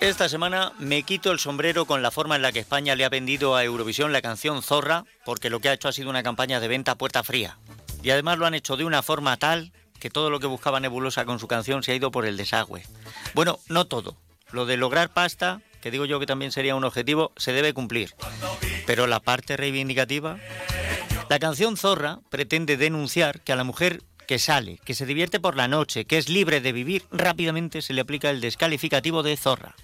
Esta semana me quito el sombrero con la forma en la que España le ha vendido a Eurovisión la canción Zorra, porque lo que ha hecho ha sido una campaña de venta a puerta fría. Y además lo han hecho de una forma tal que todo lo que buscaba Nebulosa con su canción se ha ido por el desagüe. Bueno, no todo. Lo de lograr pasta, que digo yo que también sería un objetivo, se debe cumplir. Pero la parte reivindicativa... La canción Zorra pretende denunciar que a la mujer que sale, que se divierte por la noche, que es libre de vivir, rápidamente se le aplica el descalificativo de zorra.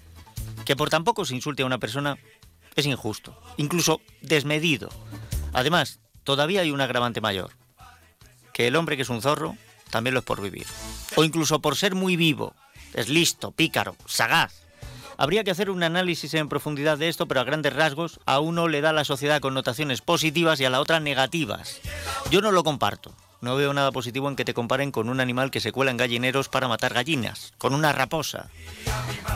Que por tampoco se insulte a una persona es injusto, incluso desmedido. Además, todavía hay un agravante mayor, que el hombre que es un zorro también lo es por vivir. O incluso por ser muy vivo, es listo, pícaro, sagaz. Habría que hacer un análisis en profundidad de esto, pero a grandes rasgos a uno le da la sociedad connotaciones positivas y a la otra negativas. Yo no lo comparto. No veo nada positivo en que te comparen con un animal que se cuela en gallineros para matar gallinas, con una raposa.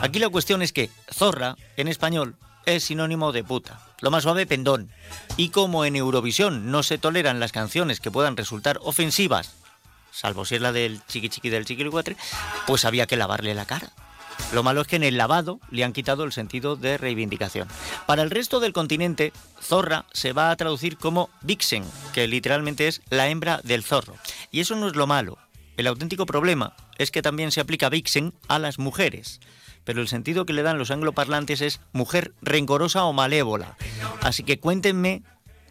Aquí la cuestión es que zorra, en español, es sinónimo de puta. Lo más suave, pendón. Y como en Eurovisión no se toleran las canciones que puedan resultar ofensivas, salvo si es la del chiqui chiqui del chiquilicuatre, pues había que lavarle la cara. Lo malo es que en el lavado le han quitado el sentido de reivindicación. Para el resto del continente, zorra se va a traducir como vixen, que literalmente es la hembra del zorro. Y eso no es lo malo. El auténtico problema es que también se aplica vixen a las mujeres pero el sentido que le dan los angloparlantes es mujer rencorosa o malévola. Así que cuéntenme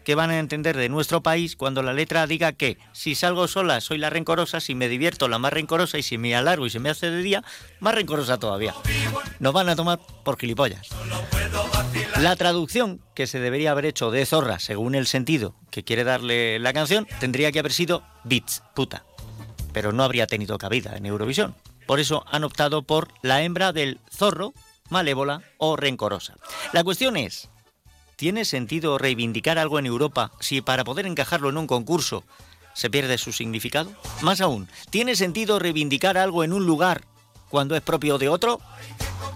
¿Qué van a entender de nuestro país cuando la letra diga que si salgo sola soy la rencorosa, si me divierto la más rencorosa y si me alargo y se me hace de día, más rencorosa todavía. Nos van a tomar por gilipollas. La traducción que se debería haber hecho de zorra, según el sentido que quiere darle la canción, tendría que haber sido bitch, puta. Pero no habría tenido cabida en Eurovisión. Por eso han optado por la hembra del zorro, malévola o rencorosa. La cuestión es, ¿Tiene sentido reivindicar algo en Europa si para poder encajarlo en un concurso se pierde su significado? Más aún, ¿tiene sentido reivindicar algo en un lugar cuando es propio de otro?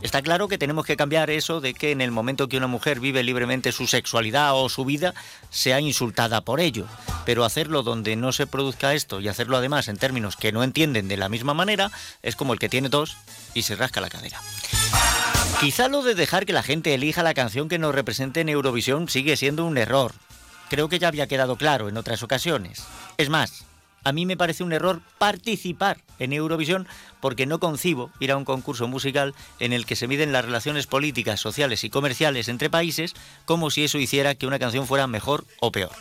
Está claro que tenemos que cambiar eso de que en el momento que una mujer vive libremente su sexualidad o su vida, sea insultada por ello. Pero hacerlo donde no se produzca esto y hacerlo además en términos que no entienden de la misma manera, es como el que tiene dos y se rasca la cadera. Quizá lo de dejar que la gente elija la canción que nos represente en Eurovisión sigue siendo un error. Creo que ya había quedado claro en otras ocasiones. Es más, a mí me parece un error participar en Eurovisión porque no concibo ir a un concurso musical en el que se miden las relaciones políticas, sociales y comerciales entre países como si eso hiciera que una canción fuera mejor o peor.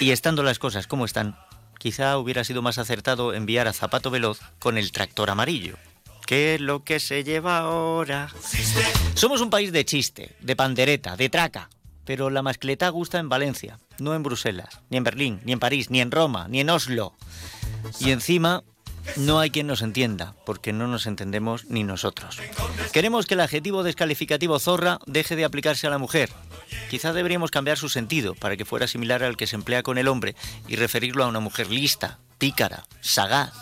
Y estando las cosas como están, quizá hubiera sido más acertado enviar a Zapato Veloz con el tractor amarillo. ¿Qué es lo que se lleva ahora? Somos un país de chiste, de pandereta, de traca, pero la mascleta gusta en Valencia, no en Bruselas, ni en Berlín, ni en París, ni en Roma, ni en Oslo. Y encima no hay quien nos entienda, porque no nos entendemos ni nosotros. Queremos que el adjetivo descalificativo zorra deje de aplicarse a la mujer. Quizá deberíamos cambiar su sentido para que fuera similar al que se emplea con el hombre y referirlo a una mujer lista, pícara, sagaz,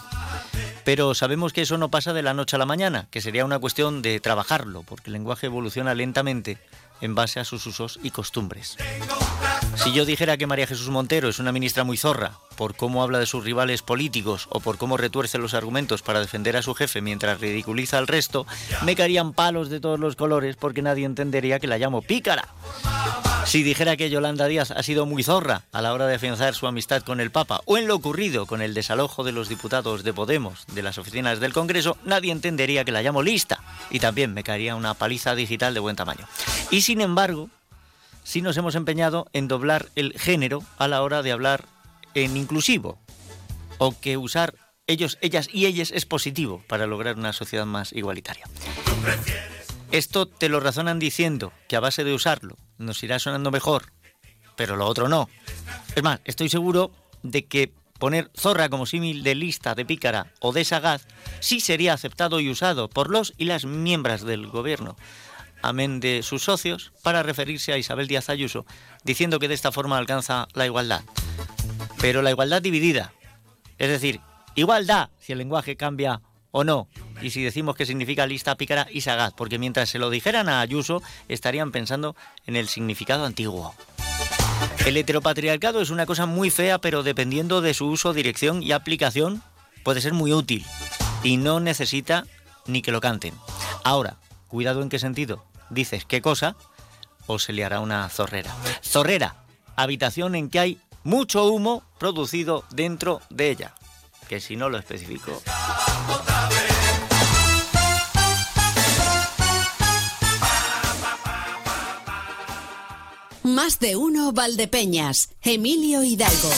pero sabemos que eso no pasa de la noche a la mañana, que sería una cuestión de trabajarlo, porque el lenguaje evoluciona lentamente en base a sus usos y costumbres. Si yo dijera que María Jesús Montero es una ministra muy zorra por cómo habla de sus rivales políticos o por cómo retuerce los argumentos para defender a su jefe mientras ridiculiza al resto, me caerían palos de todos los colores porque nadie entendería que la llamo pícara. Si dijera que Yolanda Díaz ha sido muy zorra a la hora de afianzar su amistad con el Papa o en lo ocurrido con el desalojo de los diputados de Podemos de las oficinas del Congreso, nadie entendería que la llamo lista y también me caería una paliza digital de buen tamaño. Y sin embargo, sí nos hemos empeñado en doblar el género a la hora de hablar en inclusivo o que usar ellos, ellas y ellas es positivo para lograr una sociedad más igualitaria. Esto te lo razonan diciendo que a base de usarlo nos irá sonando mejor, pero lo otro no. Es más, estoy seguro de que poner zorra como símil de lista, de pícara o de sagaz sí sería aceptado y usado por los y las miembros del gobierno, amén de sus socios, para referirse a Isabel Díaz Ayuso, diciendo que de esta forma alcanza la igualdad. Pero la igualdad dividida, es decir, igualdad si el lenguaje cambia o no. Y si decimos que significa lista, pícara y sagaz, porque mientras se lo dijeran a Ayuso, estarían pensando en el significado antiguo. El heteropatriarcado es una cosa muy fea, pero dependiendo de su uso, dirección y aplicación, puede ser muy útil. Y no necesita ni que lo canten. Ahora, cuidado en qué sentido. dices qué cosa o se le hará una zorrera. Zorrera, habitación en que hay mucho humo producido dentro de ella, que si no lo especifico... Más de uno Valdepeñas, Emilio Hidalgo.